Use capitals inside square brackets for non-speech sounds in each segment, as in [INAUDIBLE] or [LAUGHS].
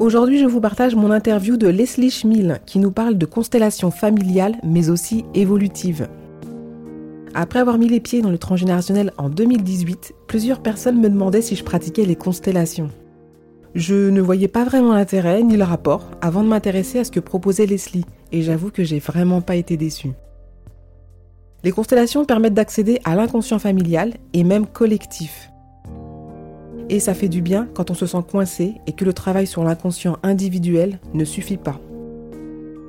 Aujourd'hui, je vous partage mon interview de Leslie Schmill qui nous parle de constellations familiales mais aussi évolutives. Après avoir mis les pieds dans le transgénérationnel en 2018, plusieurs personnes me demandaient si je pratiquais les constellations. Je ne voyais pas vraiment l'intérêt ni le rapport avant de m'intéresser à ce que proposait Leslie, et j'avoue que j'ai vraiment pas été déçue. Les constellations permettent d'accéder à l'inconscient familial et même collectif. Et ça fait du bien quand on se sent coincé et que le travail sur l'inconscient individuel ne suffit pas.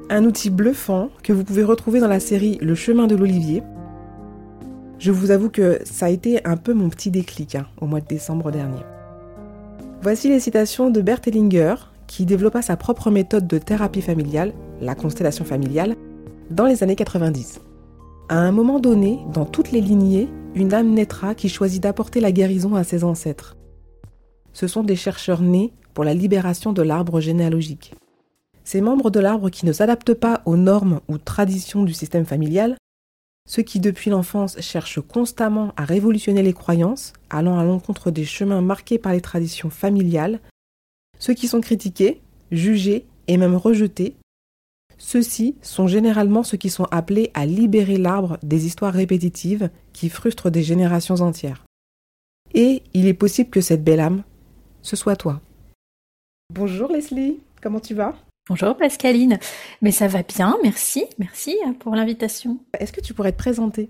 Un outil bluffant que vous pouvez retrouver dans la série Le chemin de l'olivier. Je vous avoue que ça a été un peu mon petit déclic hein, au mois de décembre dernier. Voici les citations de Bert Hellinger, qui développa sa propre méthode de thérapie familiale, la constellation familiale, dans les années 90. À un moment donné, dans toutes les lignées, une âme naîtra qui choisit d'apporter la guérison à ses ancêtres ce sont des chercheurs nés pour la libération de l'arbre généalogique. Ces membres de l'arbre qui ne s'adaptent pas aux normes ou traditions du système familial, ceux qui depuis l'enfance cherchent constamment à révolutionner les croyances, allant à l'encontre des chemins marqués par les traditions familiales, ceux qui sont critiqués, jugés et même rejetés, ceux-ci sont généralement ceux qui sont appelés à libérer l'arbre des histoires répétitives qui frustrent des générations entières. Et il est possible que cette belle âme ce soit toi. Bonjour Leslie, comment tu vas? Bonjour Pascaline, mais ça va bien, merci, merci hein, pour l'invitation. Est-ce que tu pourrais te présenter?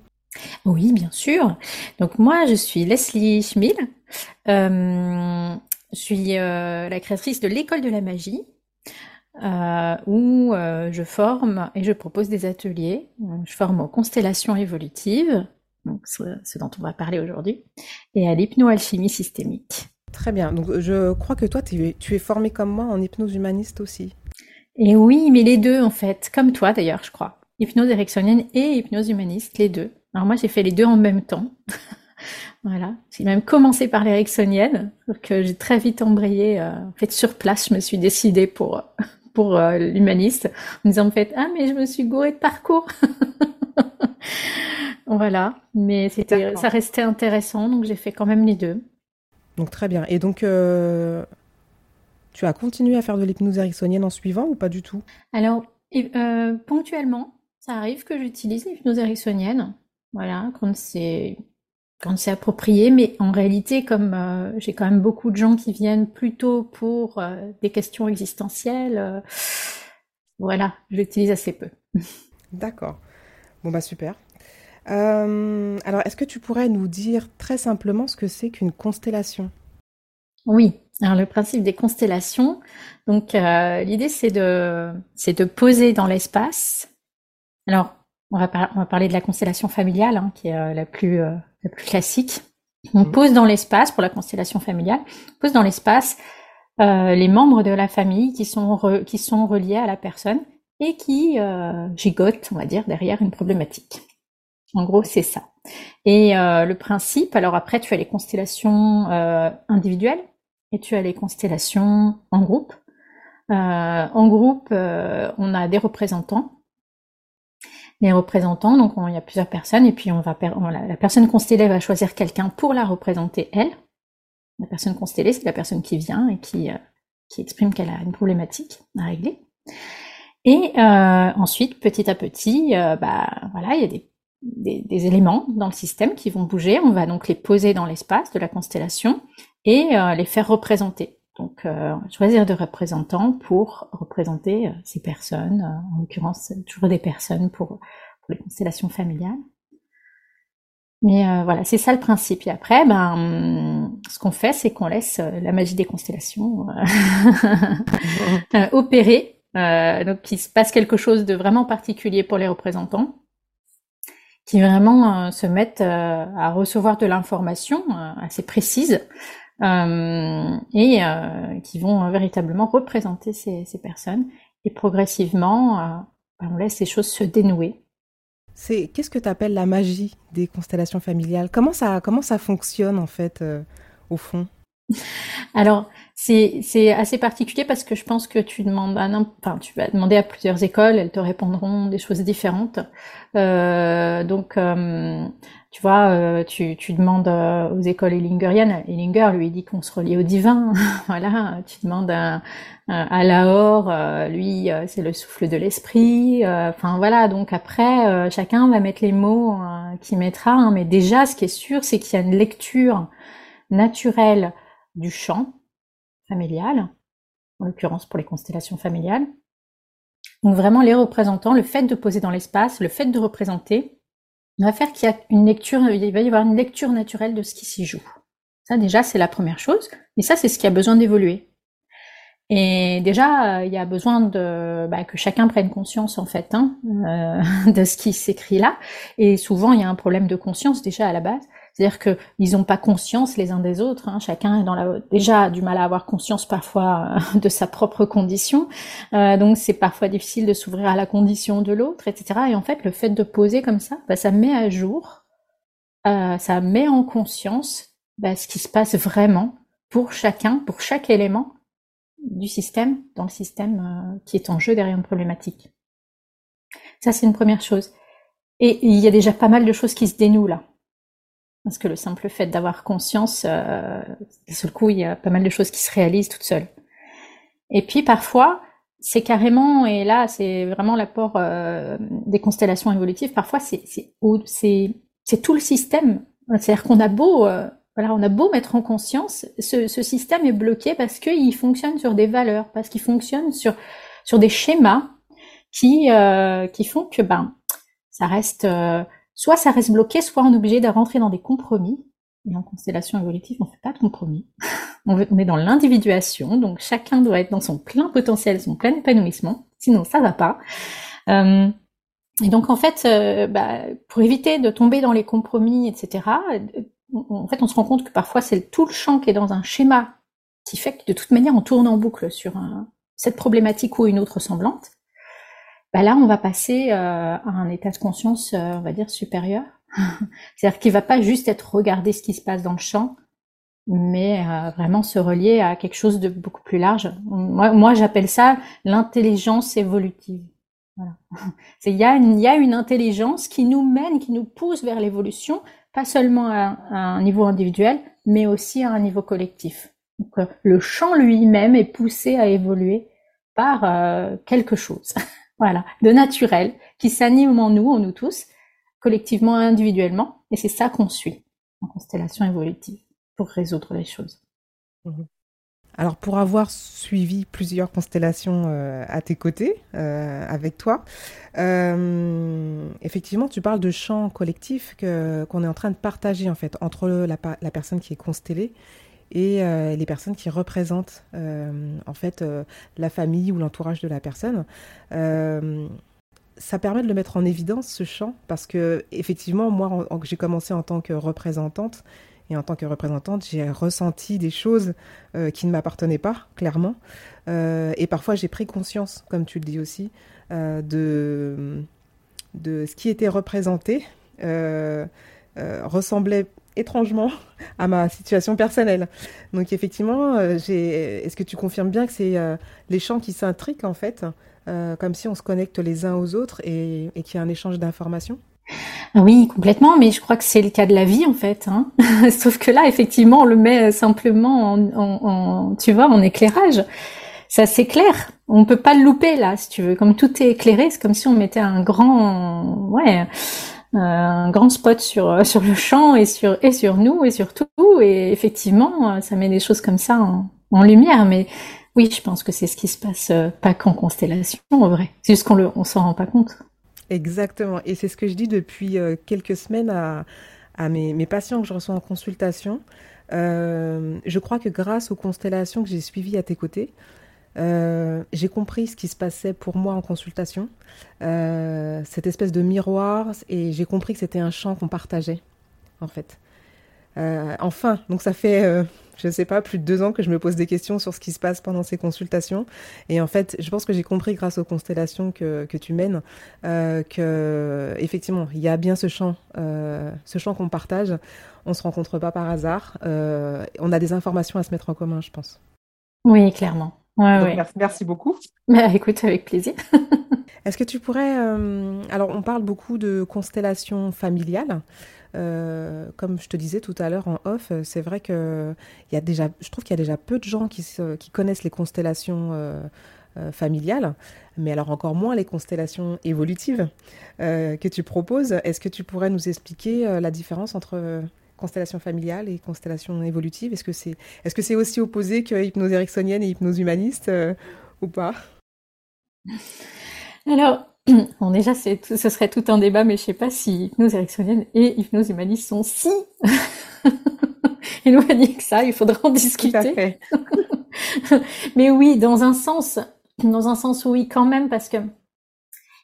Oui, bien sûr. Donc moi, je suis Leslie Schmill, euh, je suis euh, la créatrice de l'école de la magie, euh, où je forme et je propose des ateliers. Je forme aux constellations évolutives, donc ce, dont on va parler aujourd'hui, et à l'hypnoalchimie systémique. Très bien. Donc, je crois que toi, tu es, tu es formé comme moi en hypnose humaniste aussi. Et oui, mais les deux, en fait. Comme toi, d'ailleurs, je crois. Hypnose ericksonienne et hypnose humaniste, les deux. Alors, moi, j'ai fait les deux en même temps. [LAUGHS] voilà. J'ai même commencé par l'ericksonienne, que j'ai très vite embrayé. Euh, en fait, sur place, je me suis décidée pour, [LAUGHS] pour euh, l'humaniste, en disant, en fait, ah, mais je me suis gourée de parcours. [LAUGHS] voilà. Mais c'était, ça restait intéressant, donc j'ai fait quand même les deux. Donc très bien. Et donc, euh, tu as continué à faire de l'hypnose ericksonienne en suivant ou pas du tout? Alors, euh, ponctuellement, ça arrive que j'utilise l'hypnose ericksonienne, voilà, quand c'est quand c'est approprié, mais en réalité, comme euh, j'ai quand même beaucoup de gens qui viennent plutôt pour des questions existentielles, voilà, je l'utilise assez peu. D'accord. Bon bah super. Euh, alors, est-ce que tu pourrais nous dire très simplement ce que c'est qu'une constellation? Oui. Alors, le principe des constellations, donc euh, l'idée c'est de c'est de poser dans l'espace. Alors, on va, on va parler de la constellation familiale, hein, qui est euh, la plus la plus classique. On pose dans l'espace pour la constellation familiale, on pose dans l'espace les membres de la famille qui sont qui sont reliés à la personne et qui gigotent, on va dire, derrière une problématique. En gros, c'est ça. Et euh, le principe, alors après, tu as les constellations euh, individuelles et tu as les constellations en groupe. Euh, en groupe, on a des représentants. Les représentants, donc il y a plusieurs personnes, et puis on va la personne constellée va choisir quelqu'un pour la représenter elle. La personne constellée, c'est la personne qui vient et qui, qui exprime qu'elle a une problématique à régler. Et ensuite, petit à petit, bah voilà, il y a des des, éléments dans le système qui vont bouger. On va donc les poser dans l'espace de la constellation et euh, les faire représenter. Donc, euh, choisir des représentants pour représenter euh, ces personnes, en l'occurrence toujours des personnes pour, pour les constellations familiales. Mais voilà, c'est ça le principe. Et après, ben, ce qu'on fait, c'est qu'on laisse la magie des constellations [LAUGHS] opérer. donc, il se passe quelque chose de vraiment particulier pour les représentants qui vraiment euh, se mettent euh, à recevoir de l'information euh, assez précise et qui vont véritablement représenter ces, ces, personnes. Et progressivement, on laisse les choses se dénouer. C'est qu'est-ce que tu appelles la magie des constellations familiales? Comment ça comment ça fonctionne en fait au fond? Alors c'est assez particulier parce que je pense que tu demandes à enfin tu vas demander à plusieurs écoles, elles te répondront des choses différentes. Euh, donc euh, tu vois, euh, tu, demandes aux écoles Ellingeriennes, Ellinger lui dit qu'on se relie au divin, [LAUGHS] voilà, tu demandes à, à Lahore, lui c'est le souffle de l'esprit, enfin voilà, donc après chacun va mettre les mots qu'il mettra, hein, mais déjà ce qui est sûr c'est qu'il y a une lecture naturelle du chant familial, en l'occurrence pour les constellations familiales. Donc vraiment les représentants, le fait de poser dans l'espace, le fait de représenter, va faire qu'il y a une lecture, il va y avoir une lecture naturelle de ce qui s'y joue. Ça déjà, c'est la première chose. Et ça, c'est ce qui a besoin d'évoluer. Et déjà, euh, il y a besoin bah, que chacun prenne conscience en fait hein, euh, [LAUGHS] de ce qui s'écrit là. Et souvent, il y a un problème de conscience déjà à la base. C'est-à-dire qu'ils n'ont pas conscience les uns des autres. Hein. Chacun est déjà du mal à avoir conscience parfois euh, [LAUGHS] de sa propre condition. Euh, donc c'est parfois difficile de s'ouvrir à la condition de l'autre, etc. Et en fait, le fait de poser comme ça, bah, ça met à jour, euh, ça met en conscience bah, ce qui se passe vraiment pour chacun, pour chaque élément du système, dans le système qui est en jeu derrière une problématique. Ça, c'est une première chose. Et il y a déjà pas mal de choses qui se dénouent là. Parce que le simple fait d'avoir conscience, euh, d'un seul coup, il y a pas mal de choses qui se réalisent toutes seules. Et puis parfois, c'est carrément, et là, c'est vraiment l'apport euh, des constellations évolutives, parfois, c'est tout le système. C'est-à-dire qu'on a beau, euh, voilà, a beau mettre en conscience, ce, système est bloqué parce qu'il fonctionne sur des valeurs, parce qu'il fonctionne sur, sur des schémas qui, euh, qui font que ben, ça reste soit ça reste bloqué, soit on est obligé de rentrer dans des compromis. Et en constellation évolutive, on ne fait pas de compromis. [LAUGHS] on est dans l'individuation, donc chacun doit être dans son plein potentiel, son plein épanouissement. Sinon, ça va pas. Euh, et donc en fait, euh, bah, pour éviter de tomber dans les compromis, etc. Euh, en fait, on se rend compte que parfois c'est tout le champ qui est dans un schéma qui fait que de toute manière on tourne en boucle sur cette problématique ou une autre semblante bah là, on va passer euh, à un état de conscience, euh, on va dire, supérieur. [LAUGHS] C'est-à-dire qu'il va pas juste être regarder ce qui se passe dans le champ, mais euh, vraiment se relier à quelque chose de beaucoup plus large. Moi, moi j'appelle ça l'intelligence évolutive. Voilà. [LAUGHS] Il y, a une, y a une intelligence qui nous mène, qui nous pousse vers l'évolution, pas seulement à, à, un niveau individuel, mais aussi à un niveau collectif. Donc, le champ lui-même est poussé à évoluer par quelque chose. [LAUGHS] Voilà, de naturel, qui s'anime en nous, en nous tous, collectivement et individuellement, et c'est ça qu'on suit en constellation évolutive pour résoudre les choses. Mhm. Alors pour avoir suivi plusieurs constellations euh, à tes côtés, euh, avec toi, euh, effectivement tu parles de champs collectifs qu'on est en train de partager en fait entre la personne qui est constellée et euh, les personnes qui représentent euh, en fait euh, la famille ou l'entourage de la personne. ça permet de le mettre en évidence ce champ parce que effectivement moi j'ai commencé en tant que représentante et en tant que représentante, j'ai ressenti des choses qui ne m'appartenaient pas, clairement. et parfois, j'ai pris conscience, comme tu le dis aussi, de, de ce qui était représenté ressemblait étrangement à ma situation personnelle. Donc effectivement, euh, est-ce que tu confirmes bien que c'est euh, les champs qui s'intriquent en fait, euh, comme si on se connecte les uns aux autres et, qu'il y a un échange d'informations? Oui, complètement, mais je crois que c'est le cas de la vie en fait. Hein. [LAUGHS] Sauf que là, effectivement, on le met simplement en, tu vois, en éclairage. Ça c'est clair. On peut pas le louper là, si tu veux. Comme tout est éclairé, c'est comme si on mettait un grand, ouais, un grand spot sur euh, sur le champ et sur et sur nous et sur tout. Et effectivement euh, ça met des choses comme ça en, lumière. Mais oui je pense que c'est ce qui se passe euh, pas qu'en constellation en vrai. C'est juste qu'on le on s'en rend pas compte. Exactement. Et c'est ce que je dis depuis quelques semaines à à mes patients que je reçois en consultation. Je crois que grâce aux constellations que j'ai suivies à tes côtés euh, j'ai compris ce qui se passait pour moi en consultation, euh, cette espèce de miroir, et j'ai compris que c'était un champ qu'on partageait, en fait. Euh, enfin, donc ça fait, je sais pas, plus de deux ans que je me pose des questions sur ce qui se passe pendant ces consultations. Et en fait, je pense que j'ai compris grâce aux constellations que, que tu mènes que effectivement, il y a bien ce champ, ce champ qu'on partage. On se rencontre pas par hasard. On a des informations à se mettre en commun, je pense. Oui, clairement. Ouais, merci, merci, beaucoup. [LAUGHS] Bah, écoute, avec plaisir. [LAUGHS] Est-ce que tu pourrais... Euh, alors, on parle beaucoup de constellations familiales. Euh, comme je te disais tout à l'heure en off, c'est vrai que il y a déjà, je trouve qu'il y a déjà peu de gens qui, qui connaissent les constellations euh, familiales, mais alors encore moins les constellations évolutives que tu proposes. Est-ce que tu pourrais nous expliquer la différence entre constellation familiale et constellation évolutive Est-ce que c'est est -ce c'est aussi opposé que hypnose ericksonienne et hypnose humaniste ou pas? Alors, [CLEARS THROAT] bon, déjà, ce serait tout un débat, mais je sais pas si hypnose ericksonienne et hypnose humaniste sont si [LAUGHS] éloignés que ça. Il faudra en discuter. [LAUGHS] mais oui, dans un sens, dans un sens, oui, quand même, parce que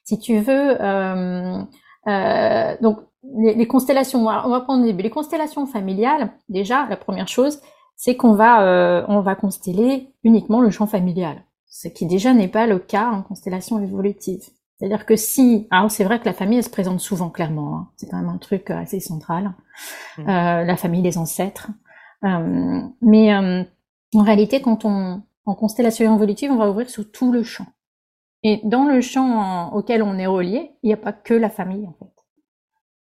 si tu veux, euh, euh, donc les, constellations, on va prendre Les constellations familiales, déjà, la première chose, c'est qu'on va, euh, on va consteller uniquement le champ familial ce qui déjà n'est pas le cas en constellation évolutive. C'est-à-dire que si, alors c'est vrai que la famille elle se présente souvent clairement, hein. c'est quand même un truc euh, assez central, mmh. euh, la famille, les ancêtres. Euh, mais en réalité, quand on en constellation évolutive, on va ouvrir sur tout le champ. Et dans le champ auquel on est relié, il n'y a pas que la famille en fait.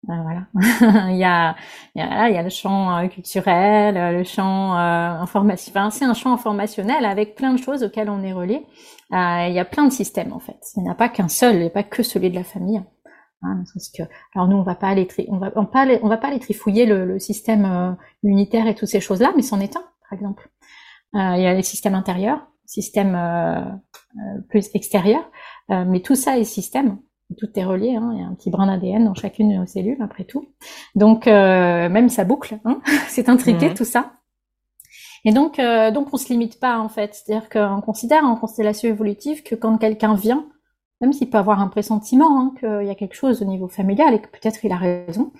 Ben [LAUGHS] voilà. il, y a, le champ euh, culturel, euh, le champ euh, informationnel. Enfin, c'est un champ informationnel avec plein de choses auxquelles on est relié. Euh, il y a plein de systèmes en fait. Il n'y a pas qu'un seul, il n'y a pas que celui de la famille. Hein, alors nous, on va pas aller, tri, on va, pas aller, va pas aller trifouiller le, le système euh, unitaire et toutes ces choses-là, mais c'en est un, par exemple. il y a les systèmes intérieurs, systèmes plus extérieurs, mais tout ça est système tout est relié, hein, il y a un petit brin d'ADN dans chacune de nos cellules, après tout. Donc, euh, même ça boucle, hein, [LAUGHS] c'est intriqué tout ça. Et donc, euh, donc on se limite pas en fait, c'est-à-dire qu'on considère en constellation évolutive que quand quelqu'un vient, même s'il peut avoir un pressentiment hein, qu'il y a quelque chose au niveau familial et que peut-être il a raison,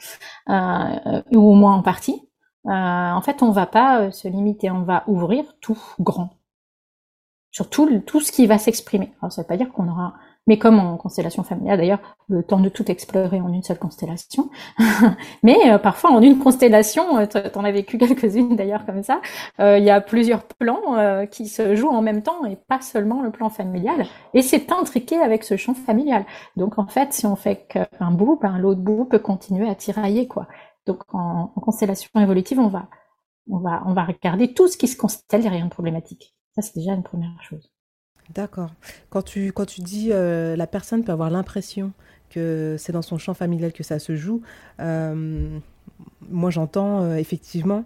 euh, ou au moins en partie, en fait, on va pas se limiter, on va ouvrir tout grand sur tout, tout ce qui va s'exprimer. Alors, ça veut pas dire qu'on aura mais comme en constellation familiale d'ailleurs, le temps de tout explorer en une seule constellation. [LAUGHS] mais euh, parfois en une constellation, euh, tu en as vécu [LAUGHS] quelques-unes d'ailleurs comme ça, euh, il y a plusieurs plans qui se jouent en même temps et pas seulement le plan familial. Et c'est intriqué avec ce champ familial. Donc en fait, si on fait qu'un bout, ben, l'autre bout peut continuer à tirailler quoi. Donc en, en constellation évolutive, on va, on va, on va regarder tout ce qui se constelle derrière une problématique. Ça c'est déjà une première chose. D'accord. Quand tu, quand tu dis euh, la personne peut avoir l'impression que c'est dans son champ familial que ça se joue, euh, moi j'entends euh, effectivement,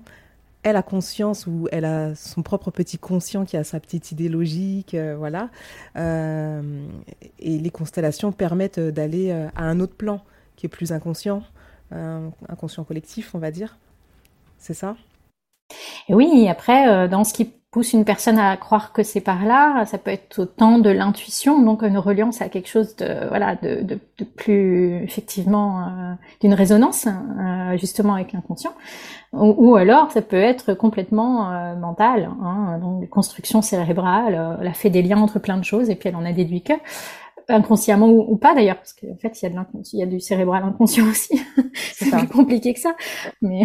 elle a conscience ou elle a son propre petit conscient qui a sa petite idée logique, voilà. et les constellations permettent d'aller à un autre plan qui est plus inconscient, inconscient collectif, on va dire. C'est ça? Oui, après, dans ce qui pousse une personne à croire que c'est par là, ça peut être autant de l'intuition, donc une reliance à quelque chose de voilà de, de, de plus effectivement euh, d'une résonance euh, justement avec l'inconscient, ou, alors ça peut être complètement euh, mental, hein, donc des constructions cérébrales, elle a fait des liens entre plein de choses et puis elle en a déduit que inconsciemment ou, pas d'ailleurs, parce qu'en fait il y a de il y a du cérébral inconscient aussi. [LAUGHS] c'est plus compliqué que ça. Mais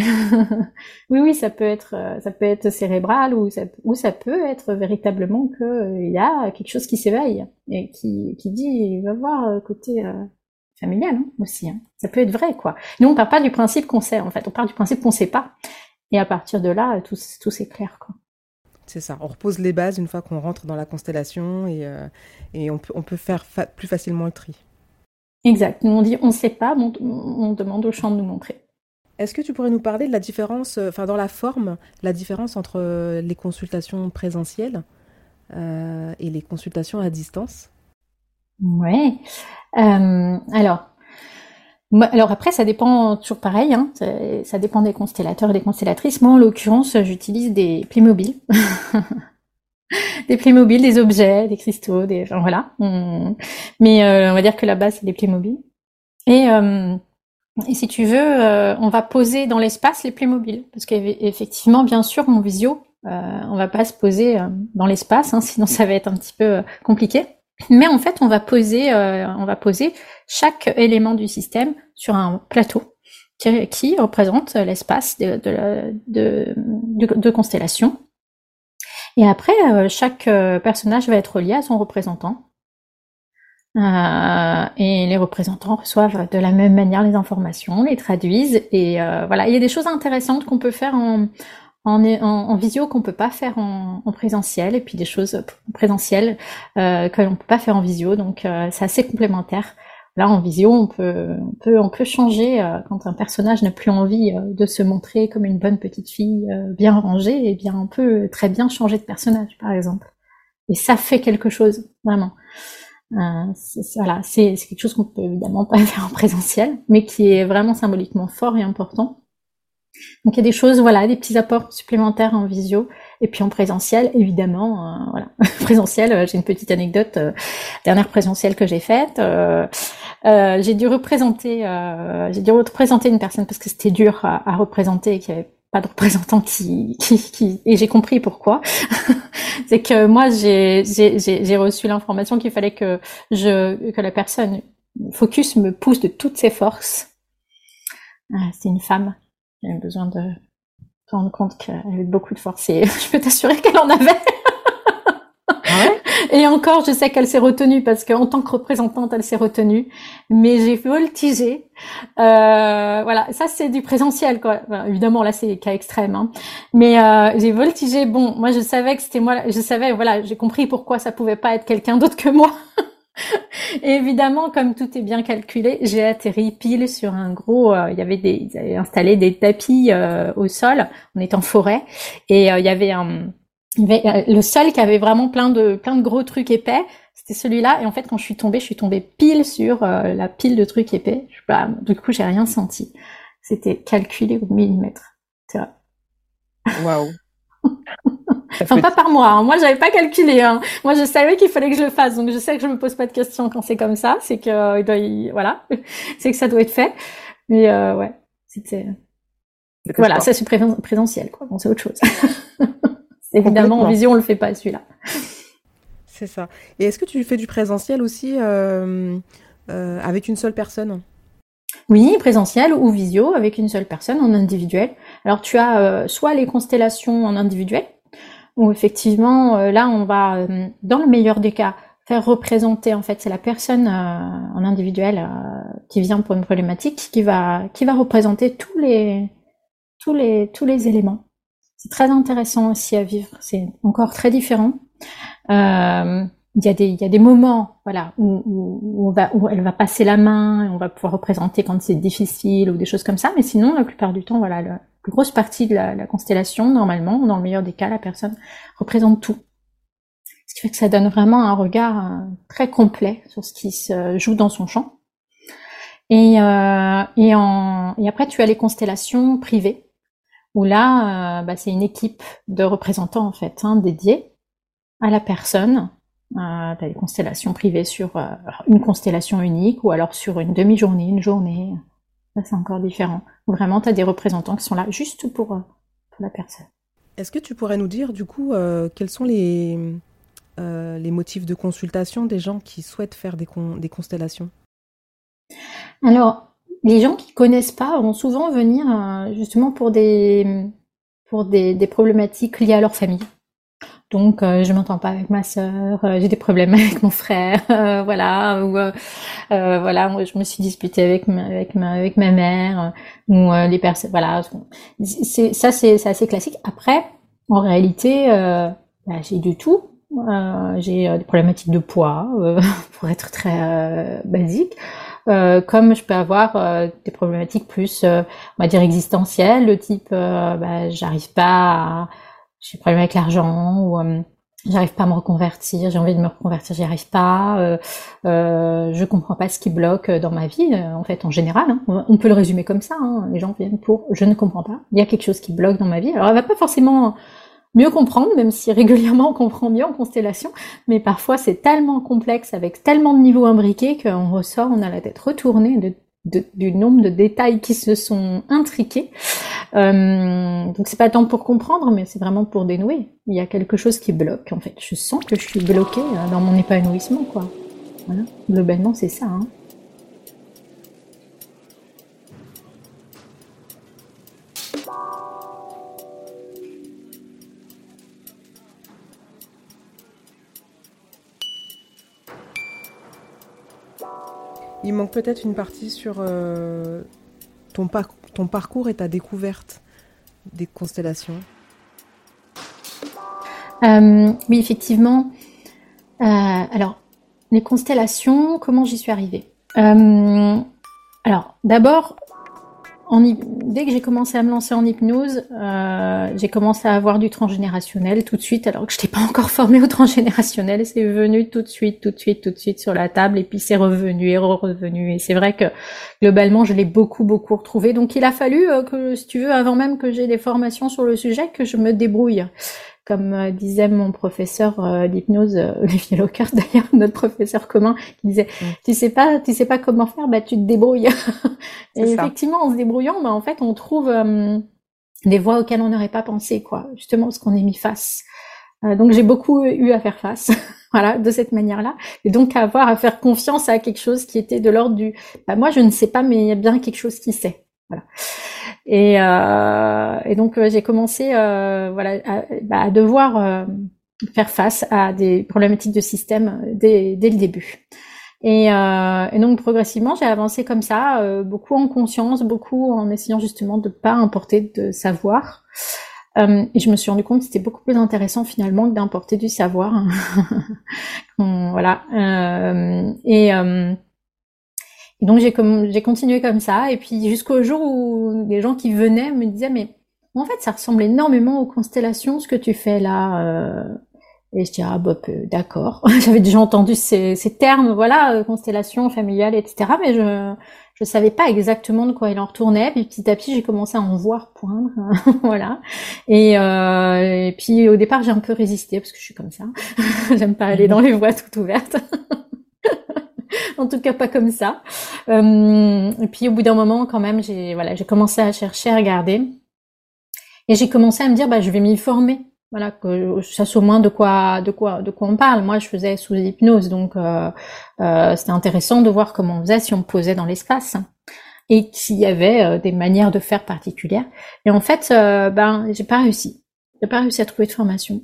[LAUGHS] oui, oui, ça peut être, euh, ça peut être cérébral ou ça, ou ça peut être véritablement que euh, il y a quelque chose qui s'éveille et qui, qui dit, il va voir euh, côté familial hein, aussi. Hein. Ça peut être vrai, quoi. Nous, on part pas du principe qu'on sait, en fait. On part du principe qu'on sait pas. Et à partir de là, tout, tout c'est clair, quoi. C'est ça. On repose les bases une fois qu'on rentre dans la constellation et, euh, et on, peut, on peut faire plus facilement le tri. Exact. Nous, on dit on ne sait pas, on, on, demande au champ de nous montrer. Est-ce que tu pourrais nous parler de la différence, euh, enfin dans la forme, la différence entre euh, les consultations présentielles et les consultations à distance? Oui. alors, alors après, ça dépend toujours pareil, hein, ça, dépend des constellateurs et des constellatrices. Moi, en l'occurrence, j'utilise des Playmobil. [LAUGHS] des Playmobil, des objets, des cristaux, des... Enfin, voilà. Mais euh, on va dire que la base, c'est des Playmobil. Et, euh, et si tu veux, euh, on va poser dans l'espace les Playmobil. Parce qu'effectivement, bien sûr, mon visio, on va pas se poser dans l'espace, hein, [LAUGHS] sinon ça va être un petit peu compliqué. Mais en fait, on va poser, on va poser chaque élément du système sur un plateau qui, représente l'espace de, constellation. Et après, chaque personnage va être relié à son représentant. Euh, et les représentants reçoivent de la même manière les informations, les traduisent et euh, voilà. Il y a des choses intéressantes qu'on peut faire en, en, visio qu'on peut pas faire en, en, présentiel et puis des choses présentielles euh, que l'on peut pas faire en visio. Donc euh, c'est assez complémentaire. Là en visio, on peut on peut on peut changer euh, quand un personnage n'a plus envie de se montrer comme une bonne petite fille bien rangée, et eh bien on peut très bien changer de personnage par exemple. Et ça fait quelque chose vraiment. Euh, voilà, c'est quelque chose qu'on peut évidemment pas [LAUGHS] faire en présentiel, mais qui est vraiment symboliquement fort et important. Donc il y a des choses, voilà, des petits apports supplémentaires en visio, et puis en présentiel, évidemment, euh, voilà, [LAUGHS] présentiel. Euh, j'ai une petite anecdote euh, dernière présentielle que j'ai faite. j'ai dû représenter, j'ai dû représenter une personne parce que c'était dur à, représenter, qui avait pas de représentant qui, [LAUGHS] qui, qui... et j'ai compris pourquoi. [LAUGHS] c'est que moi j'ai j'ai reçu l'information qu'il fallait que je que la personne focus me pousse de toutes ses forces. Ah, c'est une femme qui avait besoin de se rendre compte qu'elle avait beaucoup de force et [LAUGHS] je peux t'assurer qu'elle en avait. Et encore, je sais qu'elle s'est retenue parce qu'en tant que représentante, elle s'est retenue. Mais j'ai voltigé. Euh, voilà, ça c'est du présentiel, quoi. évidemment, là c'est cas extrême. Hein. Mais euh, j'ai voltigé. Bon, moi je savais que c'était moi. Je savais, voilà, j'ai compris pourquoi ça pouvait pas être quelqu'un d'autre que moi. [LAUGHS] [LAUGHS] Et évidemment, comme tout est bien calculé, j'ai atterri pile sur un gros. Euh, il y avait des, ils avaient installé des tapis euh, au sol. On est en forêt et euh, il y avait un le seul qui avait vraiment plein de plein de gros trucs épais, c'était celui-là. Et en fait, quand je suis tombée, je suis tombée pile sur la pile de trucs épais. Je, bah, du coup, j'ai rien senti. C'était calculé au millimètre. C'est vrai. Waouh. [LAUGHS] enfin, pas par moi. Hein. Moi, j'avais pas calculé. Hein. Moi, je savais qu'il fallait que je le fasse. Donc, je sais que je me pose pas de questions quand c'est comme ça. C'est que euh, il doit, voilà, [LAUGHS] c'est que ça doit être fait. Mais euh, ouais, c'était. Voilà, ça c'est présentiel, quoi. Bon, c'est autre chose. [LAUGHS] Évidemment, en vision, on le fait pas celui-là. [LAUGHS] C'est ça. Et est-ce que tu fais du présentiel aussi euh, euh, avec une seule personne? Oui, présentiel ou visio avec une seule personne en individuel. Alors tu as euh, soit les constellations en individuel, où effectivement là on va, dans le meilleur des cas, faire représenter en fait c'est la personne en individuel qui vient pour une problématique qui va qui va représenter tous les tous les tous les éléments c'est très intéressant aussi à vivre. C'est encore très différent. Euh, il y a des il y a des moments voilà où, où, où elle va passer la main on va pouvoir représenter quand c'est difficile ou des choses comme ça mais sinon la plupart du temps voilà plus grosse partie de la, la, constellation normalement dans le meilleur des cas la personne représente tout ce qui fait que ça donne vraiment un regard euh, très complet sur ce qui se joue dans son champ et euh, après tu as les constellations privées où là, euh, bah, c'est une équipe de représentants en fait, hein, dédiés à la personne. Tu as des constellations privées sur une constellation unique ou alors sur une demi-journée, une journée. C'est encore différent. Vraiment, tu as des représentants qui sont là juste pour, pour la personne. Est-ce que tu pourrais nous dire, du coup, quels sont les, les motifs de consultation des gens qui souhaitent faire des, des constellations? Alors, les gens qui connaissent pas vont souvent venir euh, justement pour des pour des, des, problématiques liées à leur famille. Donc euh, je m'entends pas avec ma sœur, euh, j'ai des problèmes [LAUGHS] avec mon frère, voilà, ou voilà, moi, je me suis disputée avec ma, avec ma avec ma mère, ou les personnes, voilà, c'est ça c'est assez classique. Après, en réalité, bah, j'ai du tout. j'ai des problématiques de poids, [LAUGHS] pour être très basique. Euh, comme je peux avoir euh, des problématiques plus, euh, on va dire existentielles, le type, bah, j'arrive pas, à, j'ai problème avec l'argent ou j'arrive pas à me reconvertir, j'ai envie de me reconvertir, j'y arrive pas, euh, je comprends pas ce qui bloque dans ma vie, en fait, en général. Hein. on peut le résumer comme ça. Hein. les gens viennent pour, je ne comprends pas. Il y a quelque chose qui bloque dans ma vie. Alors, elle va pas forcément mieux comprendre, même si régulièrement on comprend mieux en constellation, mais parfois c'est tellement complexe avec tellement de niveaux imbriqués qu'on ressort, on a la tête retournée de, du nombre de détails qui se sont intriqués. Euh, donc c'est pas tant pour comprendre, mais c'est vraiment pour dénouer. Il y a quelque chose qui bloque en fait. Je sens que je suis bloquée euh, dans mon épanouissement, quoi. Voilà. Globalement, c'est ça. Hein. Manque peut-être une partie sur euh, ton, parcours et ta découverte des constellations. Euh, oui, effectivement. Euh, alors, les constellations, comment j'y suis arrivée? Alors, d'abord, dès que j'ai commencé à me lancer en hypnose, euh, j'ai commencé à avoir du transgénérationnel tout de suite, alors que je n'étais pas encore formée au transgénérationnel. C'est venu tout de suite, tout de suite, tout de suite sur la table, et puis c'est revenu et revenu. Et c'est vrai que globalement, je l'ai beaucoup, beaucoup retrouvé. Donc il a fallu euh, que, si tu veux, avant même que j'ai des formations sur le sujet, que je me débrouille comme euh, disait mon professeur euh, d'hypnose euh, [LAUGHS] Olivier Lockhart d'ailleurs notre professeur commun qui disait tu sais pas tu sais pas comment faire bah tu te débrouilles [LAUGHS] et effectivement en se débrouillant bah en fait on trouve des voies auxquelles on n'aurait pas pensé quoi. Justement parce qu'on est mis face. Donc j'ai beaucoup eu à faire face [LAUGHS] voilà de cette manière là et donc à avoir à faire confiance à quelque chose qui était de l'ordre du bah moi je ne sais pas mais il y a bien quelque chose qui sait. Voilà et, euh, et donc euh, j'ai commencé euh, voilà, à, bah, à devoir euh, faire face à des problématiques de système dès, dès le début. Et, euh, et, donc progressivement, j'ai avancé comme ça, euh, beaucoup en conscience, beaucoup en essayant justement de pas importer de savoir. Euh, et je me suis rendu compte que c'était beaucoup plus intéressant finalement que d'importer du savoir. [LAUGHS] voilà. et et donc j'ai j'ai continué comme ça. Et puis jusqu'au jour où des gens qui venaient me disaient mais en fait ça ressemble énormément aux constellations ce que tu fais là euh. et je dis ah bah d'accord. [LAUGHS] J'avais déjà entendu ces, ces termes voilà euh, constellation familiale etc mais je je savais pas exactement de quoi il en retournait. Puis petit à petit j'ai commencé à en voir poindre [LAUGHS] voilà. Et, euh, et puis au départ j'ai un peu résisté parce que je suis comme ça. [LAUGHS] J'aime pas aller dans les voies toutes ouvertes [LAUGHS] en tout cas pas comme ça. Euh, et puis au bout d'un moment, quand même, j'ai voilà, j'ai commencé à chercher, à regarder, et j'ai commencé à me dire, bah, je vais m'y former. Voilà, que ça soit au moins de quoi, de quoi, de quoi on parle. Moi, je faisais sous hypnose, donc euh, euh, c'était intéressant de voir comment on faisait si on posait dans l'espace et s'il y avait euh, des manières de faire particulières. Et en fait, ben, j'ai pas réussi. J'ai pas réussi à trouver de formation.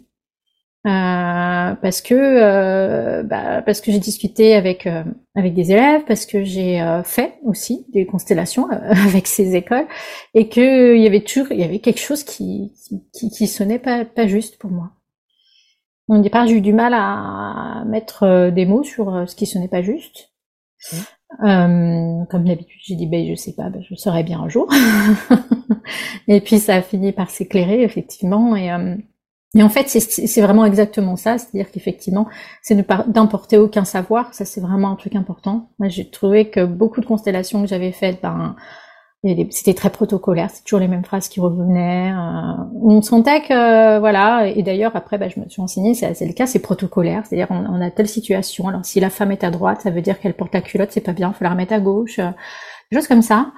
Euh, parce que euh, bah, parce que j'ai discuté avec euh, avec des élèves, parce que j'ai euh, fait aussi des constellations [LAUGHS] avec ces écoles, et que il y avait toujours il y avait quelque chose qui qui, qui sonnait pas pas juste pour moi. Au départ, j'ai eu du mal à mettre des mots sur ce qui sonnait pas juste. Mmh. comme d'habitude, j'ai dit ben je sais pas, ben, je saurai bien un jour. [LAUGHS] et puis ça a fini par s'éclairer effectivement et et en fait, c'est vraiment exactement ça, c'est-à-dire qu'effectivement, c'est d'importer aucun savoir, ça c'est vraiment un truc important. Moi, j'ai trouvé que beaucoup de constellations que j'avais faites, ben, c'était très protocolaire, c'est toujours les mêmes phrases qui revenaient. Euh, on sentait que, voilà, et d'ailleurs après, ben, je me suis renseignée, c'est le cas, c'est protocolaire, c'est-à-dire on, a telle situation, alors si la femme est à droite, ça veut dire qu'elle porte la culotte, c'est pas bien, il faut la remettre à gauche, euh, des choses comme ça.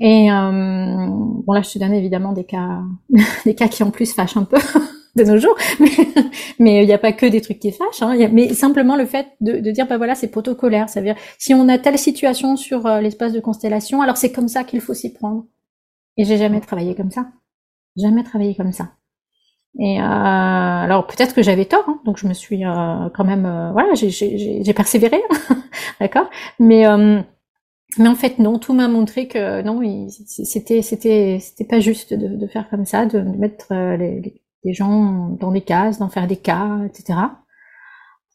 Et euh, bon là, je te donne évidemment des cas, [LAUGHS] des cas qui en plus fâchent un peu. [LAUGHS] de nos jours. [LAUGHS] Mais il n'y a pas que des trucs qui fâchent. Hein. mais simplement le fait de, de dire, bah voilà, c'est protocolaire. Ça veut dire, si on a telle situation sur euh, l'espace de constellation, alors c'est comme ça qu'il faut s'y prendre. Et j'ai jamais travaillé comme ça. Jamais travaillé comme ça. Et euh, alors peut-être que j'avais tort, hein, donc je me suis euh, quand même, euh, voilà, j'ai persévéré, [LAUGHS] d'accord. Mais mais en fait non, tout m'a montré que non, c'était c'était c'était pas juste de, de, faire comme ça, de mettre les, des gens dans des cases, d'en faire des cas, etc.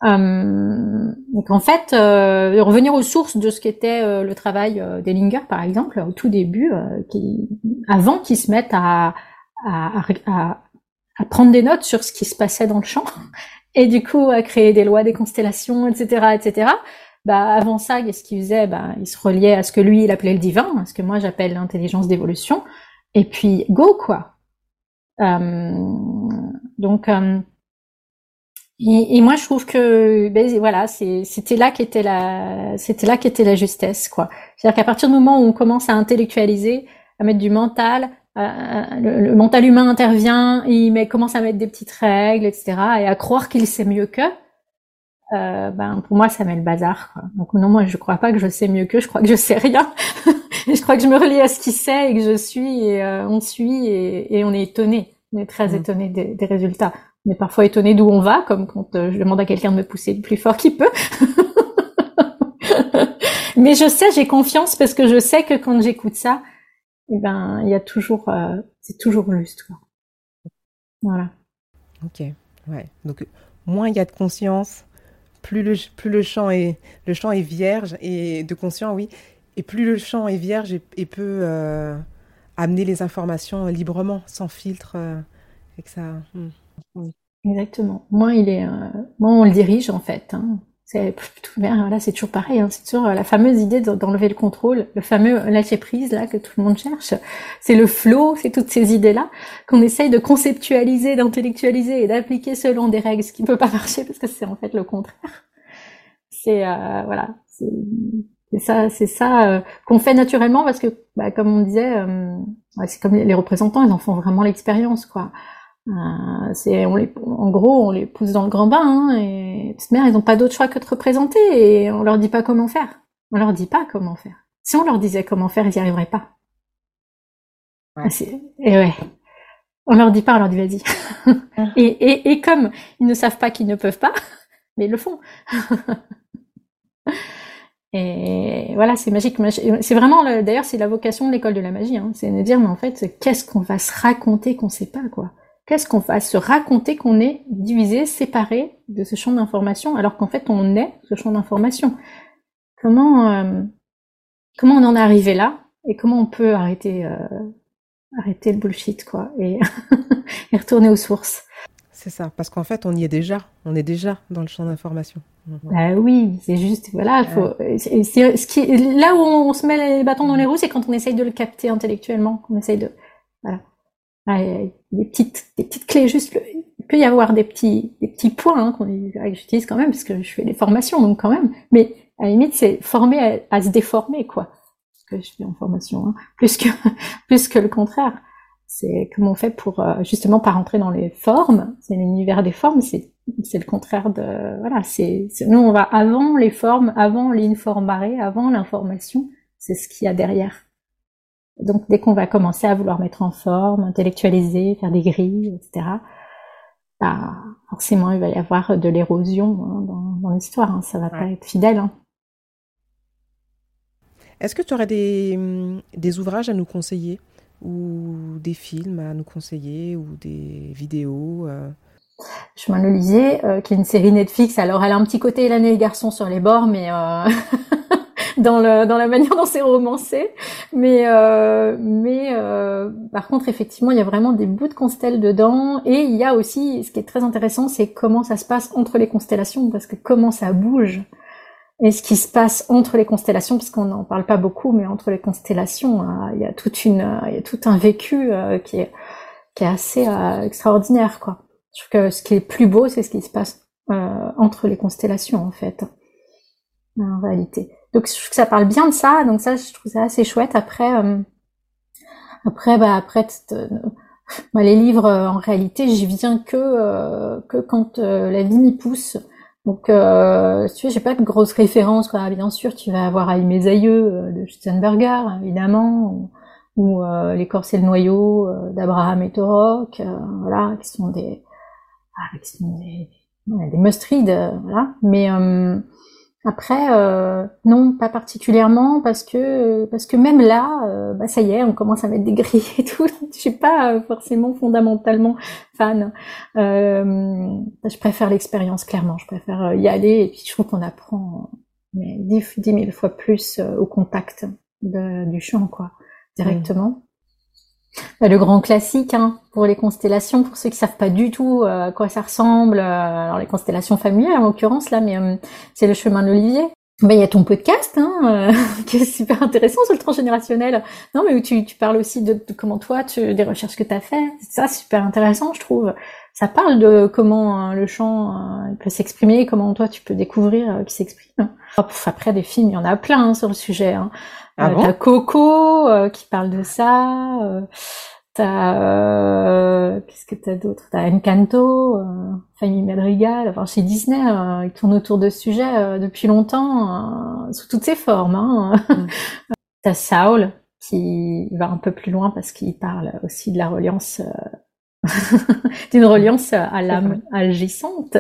Euh, donc en fait, euh, revenir aux sources de ce qu'était euh, le travail d'Ellinger, par exemple, au tout début, avant qu'ils se mettent à, à, à, à, prendre des notes sur ce qui se passait dans le champ, [LAUGHS] et du coup à créer des lois, des constellations, etc., etc. Bah avant ça, qu'est-ce qu'il faisait? Bah il se reliait à ce que lui il appelait le divin, ce que moi j'appelle l'intelligence d'évolution, et puis go quoi. Euh, donc euh, et, et, moi, je trouve que ben, voilà, c'était là qu'était la, c'était là qu'était la justesse, quoi. C'est-à-dire qu'à partir du moment où on commence à intellectualiser, à mettre du mental, le, mental humain intervient, il met, commence à mettre des petites règles, etc. Et à croire qu'il sait mieux qu'eux. Euh, ben pour moi ça met le bazar. Quoi. Donc non, moi je crois pas que je sais mieux que, je crois que je sais rien. [LAUGHS] je crois que je me relie à ce qu'il sait et que je suis et euh, on suit et, et, on est étonné. On est très mmh. étonné des, des, résultats. On est parfois étonné d'où on va, comme quand euh, je demande à quelqu'un de me pousser le plus fort qu'il peut. [LAUGHS] Mais je sais, j'ai confiance parce que je sais que quand j'écoute ça, eh ben il y a toujours, c'est toujours juste. Quoi. Voilà. Ok, ouais. Donc moins il y a de conscience, plus le, plus le champ est le champ est vierge et de conscience, oui, et plus le champ est vierge et, peut euh, amener les informations librement, sans filtre, euh, et que ça. Hmm. Exactement. Moins il est, moins on le dirige en fait. Hein. C'est là, c'est toujours pareil. Hein. C'est toujours euh, la fameuse idée d'enlever le contrôle, le fameux lâcher prise là que tout le monde cherche. C'est le flow, c'est toutes ces idées là qu'on essaye de conceptualiser, d'intellectualiser et d'appliquer selon des règles, ce qui ne peut pas [LAUGHS] marcher parce que c'est en fait le contraire. C'est euh, voilà, c'est ça, c'est ça euh, qu'on fait naturellement parce que, bah, comme on disait, c'est comme les représentants, ils en font vraiment l'expérience quoi. Euh, c'est on les, en gros, on les pousse dans le grand bain, hein, et toute mère, ils n'ont pas d'autre choix que de représenter, et on leur dit pas comment faire. On leur dit pas comment faire. Si on leur disait comment faire, ils n'y arriveraient pas. Ouais. Ah, et ouais. On leur dit pas, on leur dit vas-y. [LAUGHS] et, et, et comme ils ne savent pas qu'ils ne peuvent pas, [LAUGHS] mais ils le font. [LAUGHS] Et voilà, c'est magique. C'est vraiment, d'ailleurs, c'est la vocation de l'école de la magie. Hein. C'est de dire, mais en fait, qu'est-ce qu'on va se raconter qu'on sait pas, quoi Qu'est-ce qu'on va se raconter qu'on est divisé, séparé de ce champ d'information, alors qu'en fait on est ce champ d'information? Comment euh, comment on en est arrivé là et comment on peut arrêter euh, arrêter le bullshit quoi et, [LAUGHS] et retourner aux sources? C'est ça, parce qu'en fait on y est déjà, on est déjà dans le champ d'information. Bah oui, c'est juste voilà, faut, c'est, ce qui là où on se met les bâtons dans les roues, c'est quand on essaye de le capter intellectuellement, qu'on essaye de voilà des petites, des petites clés juste. Il peut y avoir des petits, des petits points hein, qu'on que j'utilise quand même parce que je fais des formations donc quand même. Mais à la limite, c'est former à, se déformer quoi. Ce que je fais en formation, hein. plus que [LAUGHS] plus que le contraire. C'est comment on fait pour euh, justement pas rentrer dans les formes. C'est l'univers des formes. C'est c'est le contraire de voilà. C'est nous on va avant les formes, avant l'informaré, avant l'information. C'est ce qu'il y a derrière. Donc dès qu'on va commencer à vouloir mettre en forme, intellectualiser, faire des grilles, etc., bah, forcément il va y avoir de l'érosion hein, dans, l'histoire, hein, ça va pas être fidèle. Hein. Est-ce que tu aurais des, des, ouvrages à nous conseiller? Ou des films à nous conseiller? Ou des vidéos euh? Je m'en le lisais, euh, qui est une série Netflix. Alors elle a un petit côté l'année et garçon sur les bords, mais euh... [LAUGHS] dans, la manière dont c'est romancé. Mais, euh, mais euh, par contre, effectivement, il y a vraiment des bouts de constelles dedans. Et il y a aussi, ce qui est très intéressant, c'est comment ça se passe entre les constellations, parce que comment ça bouge. Et ce qui se passe entre les constellations, parce qu'on n'en parle pas beaucoup, mais entre les constellations, euh, il y a toute une, tout un vécu qui est qui est assez extraordinaire, quoi. Je trouve que ce qui est plus beau, c'est ce qui se passe entre les constellations, en fait, en réalité. Donc je trouve que ça parle bien de ça, donc ça je trouve ça assez chouette. Après, euh, après bah après bah, [LAUGHS] les livres euh, en réalité j'y viens que euh, que quand la vie m'y pousse. Donc euh, tu veux j'ai pas de grosses références quoi. Bien sûr tu vas avoir Ali mes aïeux de Schutzenberger évidemment ou, l'écorce et le noyau d'Abraham et Torok, voilà qui sont des ah, qui sont des, des must voilà. Mais après, euh, non, pas particulièrement, parce que parce que même là, euh, bah ça y est, on commence à mettre des grilles [LAUGHS] et tout. je suis pas euh, forcément fondamentalement fan. Euh, je préfère l'expérience clairement. Je préfère y aller et puis je trouve qu'on apprend mais dix, dix mille fois plus au contact de, du champ, quoi, directement. Bah, le grand classique hein, pour les constellations, pour ceux qui savent pas du tout euh, à quoi ça ressemble, euh, alors les constellations familiales en l'occurrence là, mais euh, c'est le chemin de l'Olivier. Ben il y a ton podcast hein, [LAUGHS] qui est super intéressant sur le transgénérationnel. Non mais où tu, tu parles aussi de, comment toi tu des recherches que tu as fait. C'est ça super intéressant je trouve. Ça parle de comment le chant peut s'exprimer, comment toi tu peux découvrir qui s'exprime. Après des films, il y en a plein hein, sur le sujet. Hein. Ah t'as Coco qui parle de ça. Euh, T'as qu'est-ce que t'as d'autre? T'as Encanto, euh, Famille Madrigal. Enfin, chez Disney, euh, ils tournent autour de ce sujet depuis longtemps, sous toutes ses formes. Hein. Mm. [LAUGHS] t'as Saul qui va un peu plus loin parce qu'il parle aussi de la reliance [LAUGHS] d'une reliance à l'âme agissante.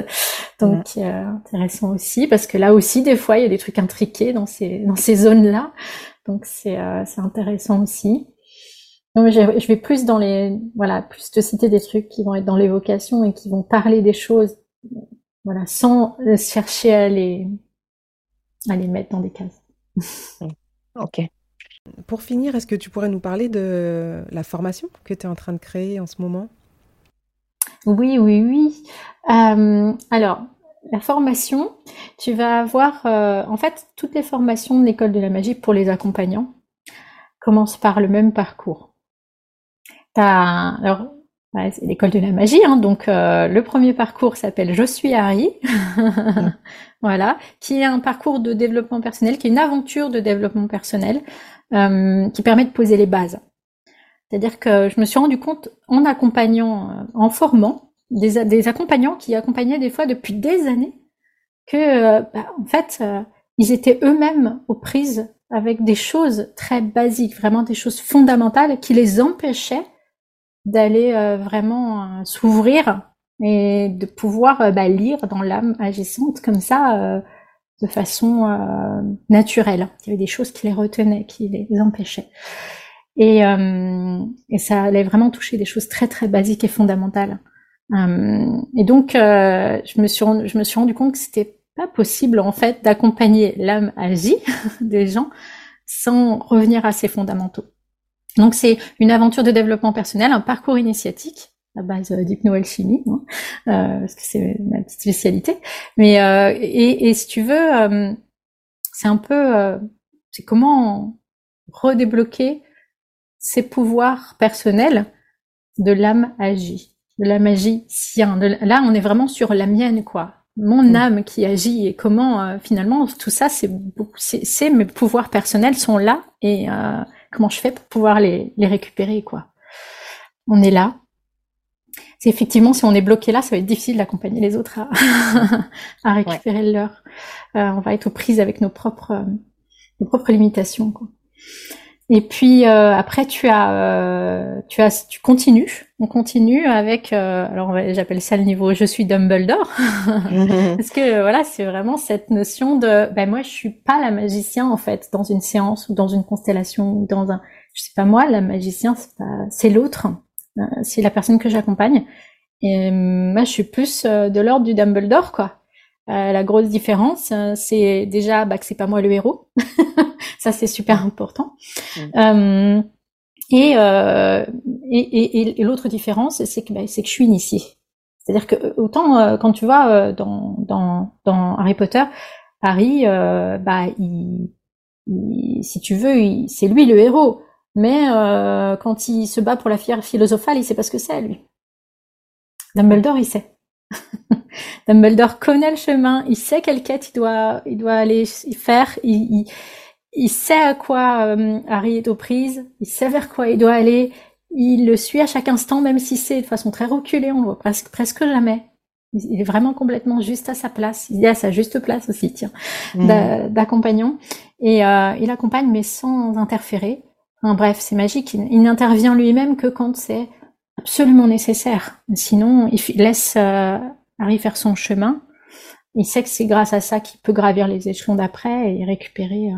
Donc euh, intéressant aussi parce que là aussi des fois il y a des trucs intriqués dans ces dans ces zones-là. Donc c'est euh, c'est intéressant aussi. Donc, je vais plus dans les voilà plus te citer des trucs qui vont être dans l'évocation et qui vont parler des choses voilà sans chercher à les à les mettre dans des cases. [LAUGHS] ok. Pour finir, est-ce que tu pourrais nous parler de la formation que tu es en train de créer en ce moment? Oui, oui, oui. Euh, alors, la formation, tu vas avoir, euh, en fait, toutes les formations de l'école de la magie pour les accompagnants commencent par le même parcours. Alors, c'est l'école de la magie, hein, donc euh, le premier parcours s'appelle Je suis Harry, [LAUGHS] voilà, qui est un parcours de développement personnel, qui est une aventure de développement personnel, qui permet de poser les bases. C'est-à-dire que je me suis rendu compte en accompagnant, euh, en formant des, accompagnants qui accompagnaient des fois depuis des années, que euh, bah, en fait euh, ils étaient eux-mêmes aux prises avec des choses très basiques, vraiment des choses fondamentales qui les empêchaient d'aller vraiment s'ouvrir et de pouvoir bah, lire dans l'âme agissante comme ça de façon naturelle. Il y avait des choses qui les retenaient, qui les empêchaient. Et, euh, et ça allait vraiment toucher des choses très très basiques et fondamentales. Euh, et donc, euh, je me suis je me suis rendu compte que c'était pas possible en fait d'accompagner l'âme agie [LAUGHS] des gens sans revenir à ses fondamentaux. Donc c'est une aventure de développement personnel, un parcours initiatique à base d'hypnoalchimie, hein, euh, parce que c'est ma petite spécialité. Mais euh, et, et, si tu veux, euh, c'est un peu, c'est comment redébloquer ces pouvoirs personnels de l'âme agie, de la magie sien. là, on est vraiment sur la mienne, quoi. Mon mm. âme qui agit et comment euh, finalement tout ça, c'est c'est mes pouvoirs personnels sont là et euh, comment je fais pour pouvoir les, les récupérer, quoi. On est là. C'est effectivement si on est bloqué là, ça va être difficile d'accompagner les autres à, [LAUGHS] à récupérer le leur. Euh, on va être aux prises avec nos propres nos propres limitations, quoi. Et puis euh, après tu as euh, tu as tu continues, on continue avec euh, alors j'appelle ça le niveau je suis Dumbledore [LAUGHS] parce que voilà c'est vraiment cette notion de ben moi je suis pas la magicien en fait dans une séance ou dans une constellation ou dans un je sais pas moi la magicien c'est pas c'est l'autre c'est la personne que j'accompagne. Et moi je suis plus de l'ordre du Dumbledore quoi la grosse différence c'est déjà bah, que c'est pas moi le héros [LAUGHS] Ça, c'est super important. Euh, euh, et, et, et, l'autre différence, c'est que, bah, c'est que je suis initiée. C'est-à-dire que autant euh, quand tu vois dans, dans, dans Harry Potter, Harry, bah, il, si tu veux, c'est lui le héros. Mais quand il se bat pour la fière philosophale, il sait pas ce que c'est, lui. Dumbledore, il sait. [LAUGHS] Dumbledore connaît le chemin, il sait quelle quête il doit, il doit aller faire, il, il sait à quoi euh, Harry est aux prises, il sait vers quoi il doit aller, il le suit à chaque instant, même si c'est de façon très reculée, on le voit presque, presque jamais. Il est vraiment complètement juste à sa place. Il est à sa juste place aussi, tiens, mmh. d'accompagnant. Et euh, il accompagne, mais sans interférer. bref, c'est magique. Il, n'intervient lui-même que quand c'est absolument nécessaire. Sinon, il laisse euh, Harry faire son chemin. Il sait que c'est grâce à ça qu'il peut gravir les échelons d'après et récupérer euh,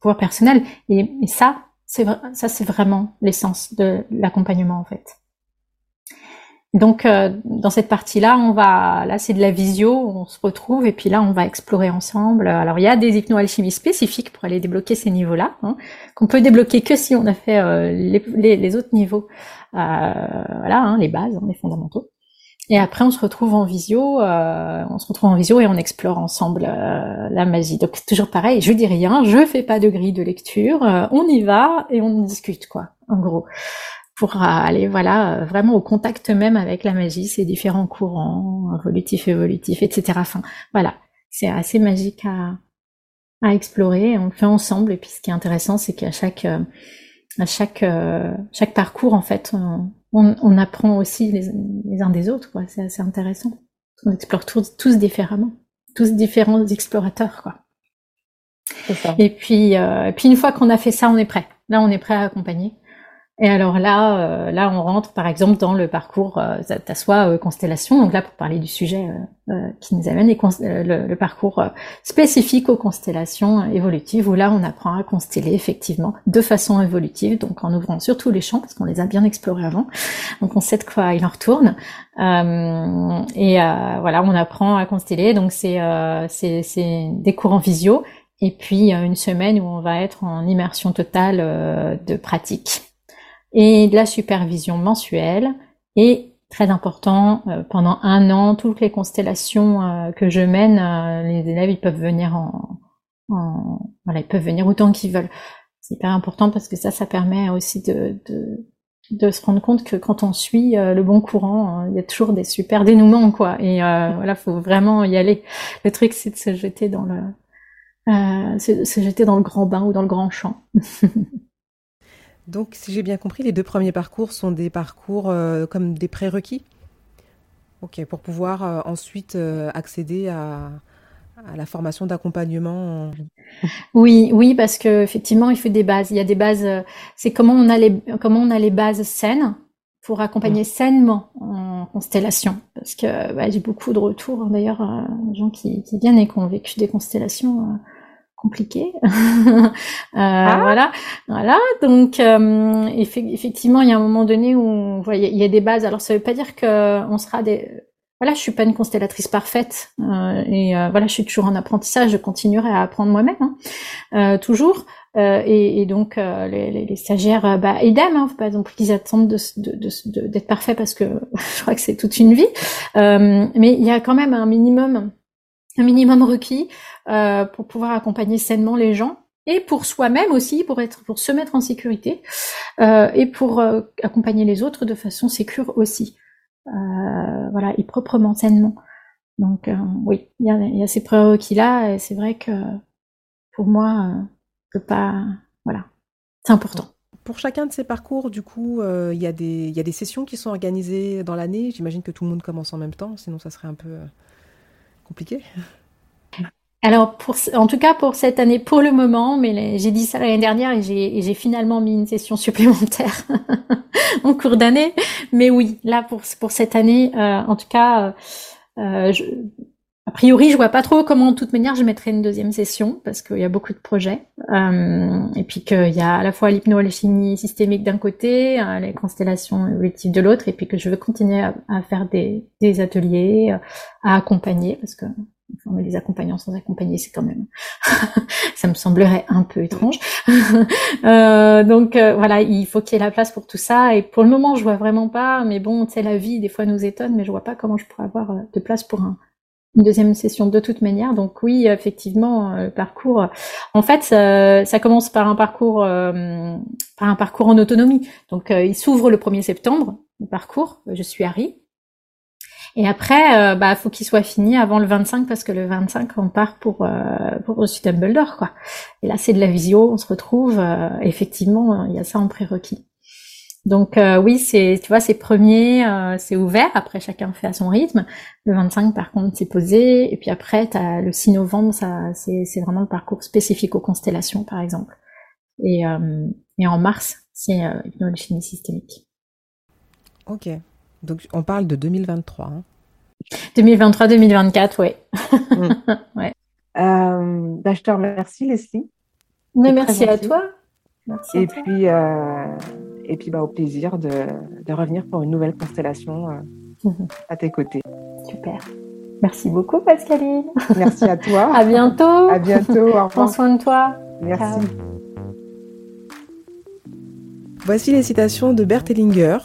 pouvoir personnel. Et, ça, c'est ça, c'est vraiment l'essence de l'accompagnement en fait. Donc euh, dans cette partie-là, on va là c'est de la visio, on se retrouve et puis là on va explorer ensemble. Alors il y a des hypnoalchimies spécifiques pour aller débloquer ces niveaux-là, hein, qu'on peut débloquer que si on a fait euh, les, les, autres niveaux, euh, voilà, hein, les bases, hein, les fondamentaux. Et après, on se retrouve en visio, euh, on se retrouve en visio et on explore ensemble euh, la magie. Donc toujours pareil, je dis rien, je fais pas de grille de lecture, euh, on y va et on discute quoi, en gros, pour aller voilà vraiment au contact même avec la magie, ses différents courants, évolutifs, évolutifs, etc. Enfin voilà, c'est assez magique à, à explorer. On le fait ensemble et puis ce qui est intéressant, c'est qu'à chaque à chaque chaque parcours en fait, on, apprend aussi les, uns des autres. Quoi. C'est assez intéressant. On explore tous, tous différemment, tous différents explorateurs. Quoi. Et puis, et puis une fois qu'on a fait ça, on est prêt. Là, on est prêt à accompagner. Et alors là, euh, là, on rentre par exemple dans le parcours euh, soit euh, constellation. Donc là, pour parler du sujet euh, euh, qui nous amène, le, le, parcours spécifique aux constellations évolutives, où là, on apprend à consteller effectivement de façon évolutive, donc en ouvrant surtout les champs parce qu'on les a bien explorés avant. Donc on sait de quoi il en retourne. et voilà, on apprend à consteller. Donc c'est c'est des cours en visio. Et puis une semaine où on va être en immersion totale de pratique et de la supervision mensuelle et très important euh, pendant un an toutes les constellations euh, que je mène euh, les élèves ils peuvent venir en, voilà ils peuvent venir autant qu'ils veulent c'est hyper important parce que ça ça permet aussi de, de de se rendre compte que quand on suit le bon courant, il y a toujours des super dénouements, quoi. Et voilà, faut vraiment y aller. Le truc, c'est de se jeter dans le, euh, se jeter dans le grand bain ou dans le grand champ. [LAUGHS] Donc, si j'ai bien compris, les deux premiers parcours sont des parcours euh, comme des prérequis Ok, pour pouvoir euh, ensuite euh, accéder à, la formation d'accompagnement. Oui, oui, parce que effectivement, il faut des bases. Il y a des bases. c'est comment on a les comment on a les bases saines pour accompagner sainement en constellation. Parce que bah, j'ai beaucoup de retours hein, d'ailleurs, gens qui, qui, viennent et qui ont vécu des constellations compliqué. [LAUGHS] euh, ah. Voilà, voilà. Donc euh, effectivement, il y a un moment donné où il y a des bases. Alors ça veut pas dire que on sera des voilà, je suis pas une constellatrice parfaite euh, et euh, voilà, je suis toujours en apprentissage. Je continuerai à apprendre moi-même, hein, euh, toujours. Et, et, donc les, les, les, stagiaires, bah, idem, hein, faut pas non plus qu'ils attendent d'être de, de, de, parfaits parce que [LAUGHS] je crois que c'est toute une vie. mais il y a quand même un minimum, un minimum requis euh, pour pouvoir accompagner sainement les gens et pour soi-même aussi, pour être, pour se mettre en sécurité euh, et pour euh, accompagner les autres de façon sécure aussi, voilà, et proprement, sainement. Donc oui, il y a, y ces prérequis là, et c'est vrai que pour moi, je peux pas, voilà, c'est important. Pour chacun de ces parcours, du coup, il y, a des, y a des sessions qui sont organisées dans l'année. J'imagine que tout le monde commence en même temps, sinon ça serait un peu compliqué. Alors, pour, en tout cas pour cette année, pour le moment, mais j'ai dit ça l'année dernière et j'ai finalement mis une session [LAUGHS] supplémentaire [LAUGHS] en cours d'année. Mais oui, là pour pour cette année, euh, en tout cas, euh, je, a priori, je vois pas trop comment, de toute manière, je mettrai une deuxième session parce qu'il y a beaucoup de projets euh, et puis qu'il y a à la fois l'hypnoalchimie systémique d'un côté, euh, les constellations évolutives de l'autre, et puis que je veux continuer à, à faire des, des ateliers, à accompagner parce que mais les accompagnants sans accompagner, c'est quand même, [LAUGHS] ça me semblerait un peu étrange. [LAUGHS] euh, donc euh, voilà, il faut qu'il y ait la place pour tout ça. Et pour le moment, je vois vraiment pas. Mais bon, tu sais, la vie des fois nous étonne, mais je vois pas comment je pourrais avoir euh, de place pour un, une deuxième session de toute manière. Donc oui, effectivement, euh, le parcours. En fait, ça, ça commence par un parcours, par un parcours en autonomie. Donc il s'ouvre le 1er septembre. Le parcours. Je suis Harry. Et après, euh, bah, faut qu'il soit fini avant le 25 parce que le 25 on part pour euh, pour reçu Dumbledore quoi. Et là c'est de la visio, on se retrouve. Euh, effectivement, il y a ça en prérequis. Donc euh, oui, c'est tu vois, c'est premier, c'est ouvert. Après, chacun fait à son rythme. Le 25 par contre, c'est posé. Et puis après, as le 6 novembre, ça c'est c'est vraiment le parcours spécifique aux constellations par exemple. Et et en mars, c'est euh, chimie systémique. Ok. Donc on parle de 2023. 2023-2024, oui. ouais. Euh, bah, je te remercie, Leslie. Mais merci à toi. et, Puis, euh, et puis, bah, au plaisir de, de, revenir pour une nouvelle constellation euh, à tes côtés. Super. Merci beaucoup, Pascaline. Merci à toi. [LAUGHS] à bientôt. À bientôt. Prends soin de toi. Merci. Voici les citations de Bert Hellinger.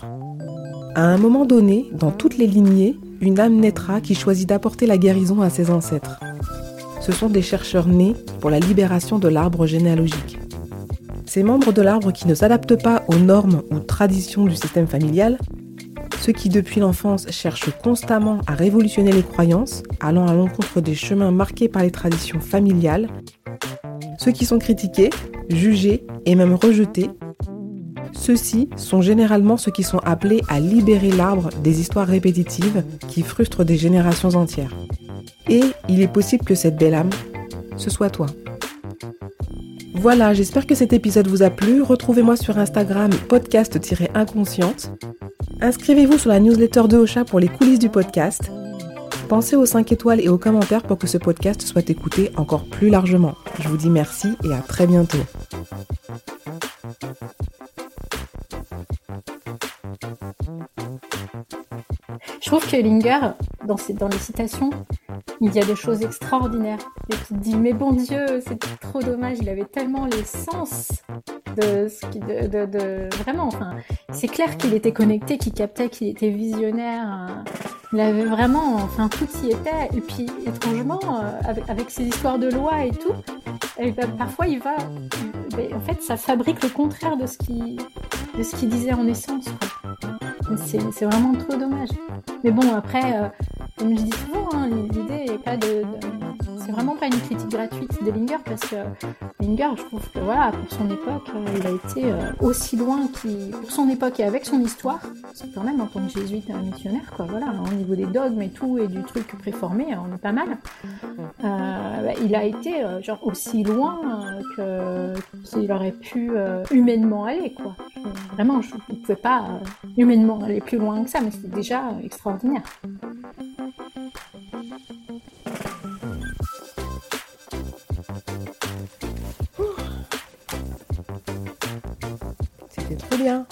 À un moment donné, dans toutes les lignées, une âme naîtra qui choisit d'apporter la guérison à ses ancêtres. Ce sont des chercheurs nés pour la libération de l'arbre généalogique. Ces membres de l'arbre qui ne s'adaptent pas aux normes ou traditions du système familial, ceux qui depuis l'enfance cherchent constamment à révolutionner les croyances, allant à l'encontre des chemins marqués par les traditions familiales, ceux qui sont critiqués, jugés et même rejetés, Ceux-ci sont généralement ceux qui sont appelés à libérer l'arbre des histoires répétitives qui frustrent des générations entières. Et il est possible que cette belle âme, ce soit toi. Voilà, j'espère que cet épisode vous a plu. Retrouvez-moi sur Instagram podcast-inconsciente. Inscrivez-vous sur la newsletter de Ocha pour les coulisses du podcast. Pensez aux 5 étoiles et aux commentaires pour que ce podcast soit écouté encore plus largement. Je vous dis merci et à très bientôt. Je trouve que Linger, dans, les citations, il y a des choses extraordinaires. Et tu te dis, mais bon Dieu, c'est trop dommage, il avait tellement les sens de ce qui, vraiment, enfin, c'est clair qu'il était connecté, qu'il captait, qu'il était visionnaire. Il avait vraiment, enfin, tout y était. Et puis, étrangement, euh, avec, avec ses histoires de loi et tout, et ben, parfois il va, ben, en fait, ça fabrique le contraire de ce qu'il, disait en essence. C'est vraiment trop dommage. Mais bon, après, euh, comme je dis souvent, hein, l'idée n'est pas de, c'est vraiment pas une critique gratuite de Linger parce que Linger, je trouve que voilà, pour son époque, euh, il a été euh, aussi loin qu'il, pour son époque et avec son histoire, c'est quand même en tant que jésuite missionnaire, quoi. Voilà, au niveau des dogmes et tout et du truc préformé, on est pas mal. Euh, il a été genre aussi loin que qu'il aurait pu humainement aller, quoi. Vraiment, je ne pouvais pas humainement aller plus loin que ça, mais c'était déjà extraordinaire. C'était trop bien.